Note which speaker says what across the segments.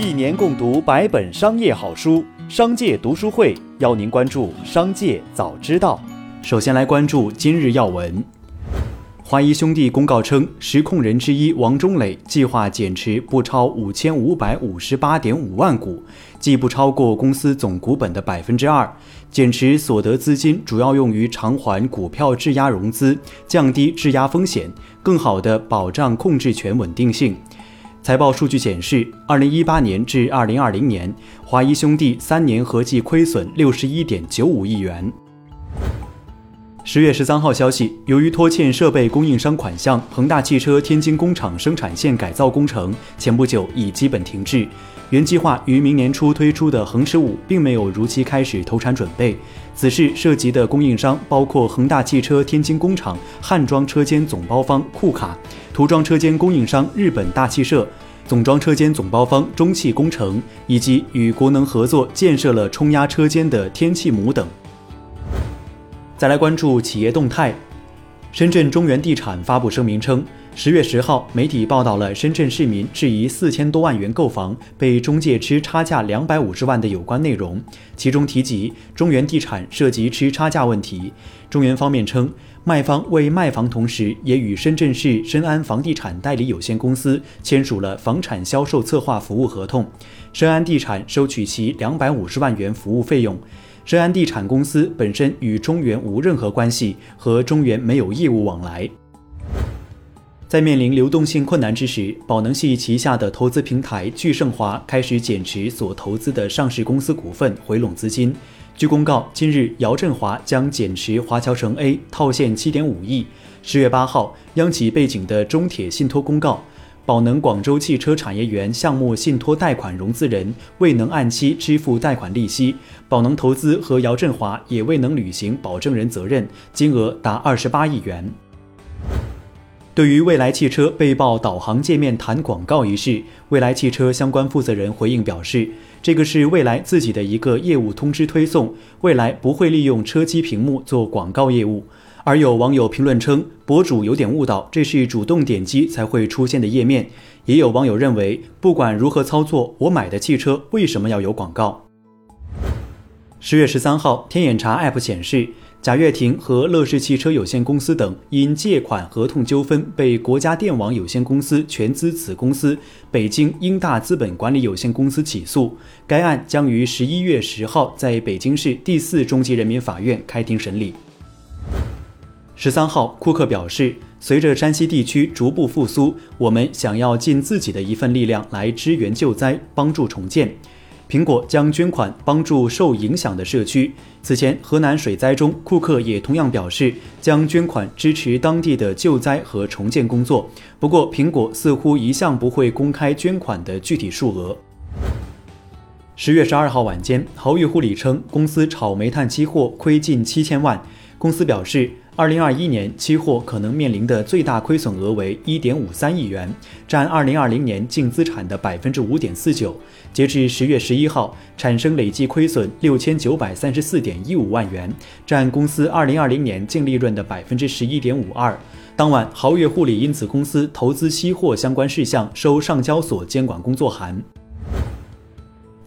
Speaker 1: 一年共读百本商业好书，商界读书会邀您关注商界早知道。首先来关注今日要闻。华谊兄弟公告称，实控人之一王中磊计划减持不超五千五百五十八点五万股，即不超过公司总股本的百分之二。减持所得资金主要用于偿还股票质押融资，降低质押风险，更好地保障控制权稳定性。财报数据显示，二零一八年至二零二零年，华谊兄弟三年合计亏损六十一点九五亿元。十月十三号消息，由于拖欠设备供应商款项，恒大汽车天津工厂生产线改造工程前不久已基本停滞。原计划于明年初推出的恒驰五并没有如期开始投产准备。此事涉及的供应商包括恒大汽车天津工厂焊装车间总包方库卡、涂装车间供应商日本大汽社、总装车间总包方中汽工程，以及与国能合作建设了冲压车间的天气母等。再来关注企业动态，深圳中原地产发布声明称，十月十号，媒体报道了深圳市民质疑四千多万元购房被中介吃差价两百五十万的有关内容，其中提及中原地产涉及吃差价问题。中原方面称，卖方为卖房同时，也与深圳市深安房地产代理有限公司签署了房产销售策划服务合同，深安地产收取其两百五十万元服务费用。深安地产公司本身与中原无任何关系，和中原没有业务往来。在面临流动性困难之时，宝能系旗下的投资平台聚盛华开始减持所投资的上市公司股份，回笼资金。据公告，今日姚振华将减持华侨城 A 套现七点五亿。十月八号，央企背景的中铁信托公告。宝能广州汽车产业园项目信托贷款融资人未能按期支付贷款利息，宝能投资和姚振华也未能履行保证人责任，金额达二十八亿元。对于蔚来汽车被曝导航界面弹广告一事，蔚来汽车相关负责人回应表示，这个是蔚来自己的一个业务通知推送，蔚来不会利用车机屏幕做广告业务。而有网友评论称，博主有点误导，这是主动点击才会出现的页面。也有网友认为，不管如何操作，我买的汽车为什么要有广告？十月十三号，天眼查 App 显示，贾跃亭和乐视汽车有限公司等因借款合同纠纷被国家电网有限公司全资子公司北京英大资本管理有限公司起诉。该案将于十一月十号在北京市第四中级人民法院开庭审理。十三号，库克表示，随着山西地区逐步复苏，我们想要尽自己的一份力量来支援救灾，帮助重建。苹果将捐款帮助受影响的社区。此前，河南水灾中，库克也同样表示将捐款支持当地的救灾和重建工作。不过，苹果似乎一向不会公开捐款的具体数额。十月十二号晚间，豪裕护理称，公司炒煤炭期货亏近七千万。公司表示。二零二一年期货可能面临的最大亏损额为一点五三亿元，占二零二零年净资产的百分之五点四九。截至十月十一号，产生累计亏损六千九百三十四点一五万元，占公司二零二零年净利润的百分之十一点五二。当晚，豪越护理因此公司投资期货相关事项收上交所监管工作函。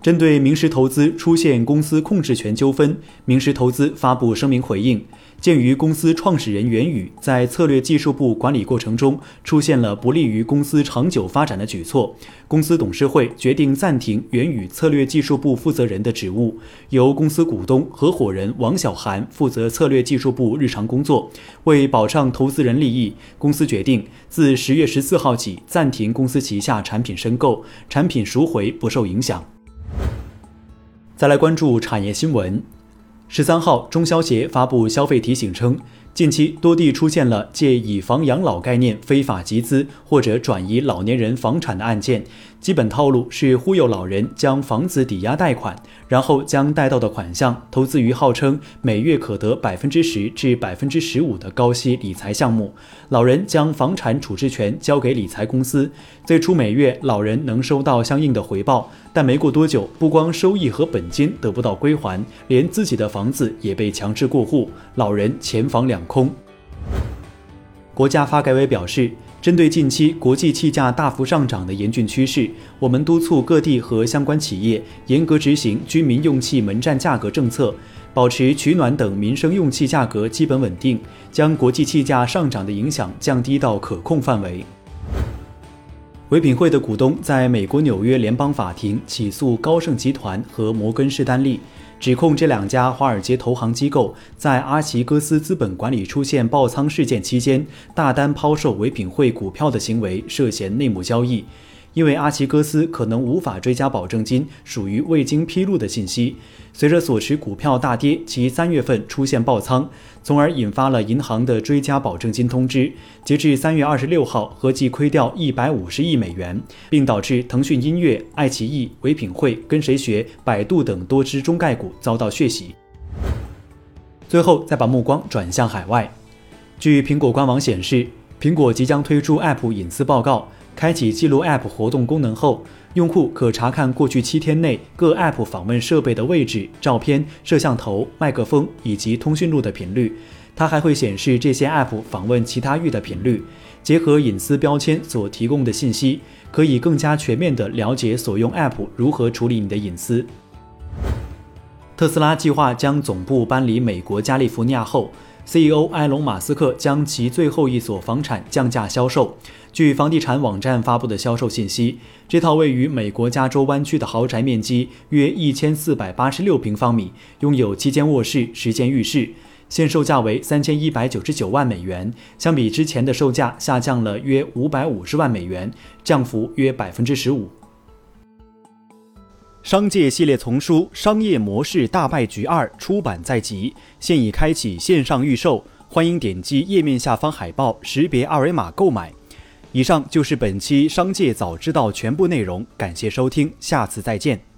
Speaker 1: 针对明石投资出现公司控制权纠纷，明石投资发布声明回应。鉴于公司创始人袁宇在策略技术部管理过程中出现了不利于公司长久发展的举措，公司董事会决定暂停袁宇策略技术部负责人的职务，由公司股东合伙人王小涵负责策略技术部日常工作。为保障投资人利益，公司决定自十月十四号起暂停公司旗下产品申购，产品赎回不受影响。再来关注产业新闻。十三号，中消协发布消费提醒称，近期多地出现了借以房养老概念非法集资或者转移老年人房产的案件。基本套路是忽悠老人将房子抵押贷款，然后将贷到的款项投资于号称每月可得百分之十至百分之十五的高息理财项目。老人将房产处置权交给理财公司，最初每月老人能收到相应的回报，但没过多久，不光收益和本金得不到归还，连自己的房子也被强制过户，老人钱房两空。国家发改委表示。针对近期国际气价大幅上涨的严峻趋势，我们督促各地和相关企业严格执行居民用气门站价格政策，保持取暖等民生用气价格基本稳定，将国际气价上涨的影响降低到可控范围。唯品会的股东在美国纽约联邦法庭起诉高盛集团和摩根士丹利。指控这两家华尔街投行机构在阿奇戈斯资本管理出现爆仓事件期间，大单抛售唯品会股票的行为涉嫌内幕交易。因为阿奇哥斯可能无法追加保证金，属于未经披露的信息。随着所持股票大跌，其三月份出现爆仓，从而引发了银行的追加保证金通知。截至三月二十六号，合计亏掉一百五十亿美元，并导致腾讯音乐、爱奇艺、唯品会、跟谁学、百度等多只中概股遭到血洗。最后，再把目光转向海外。据苹果官网显示，苹果即将推出 App 隐私报告。开启记录 App 活动功能后，用户可查看过去七天内各 App 访问设备的位置、照片、摄像头、麦克风以及通讯录的频率。它还会显示这些 App 访问其他域的频率。结合隐私标签所提供的信息，可以更加全面地了解所用 App 如何处理你的隐私。特斯拉计划将总部搬离美国加利福尼亚后。CEO 埃隆·马斯克将其最后一所房产降价销售。据房地产网站发布的销售信息，这套位于美国加州湾区的豪宅面积约一千四百八十六平方米，拥有七间卧室、十间浴室，现售价为三千一百九十九万美元，相比之前的售价下降了约五百五十万美元，降幅约百分之十五。商界系列丛书《商业模式大败局二》出版在即，现已开启线上预售，欢迎点击页面下方海报识别二维码购买。以上就是本期《商界早知道》全部内容，感谢收听，下次再见。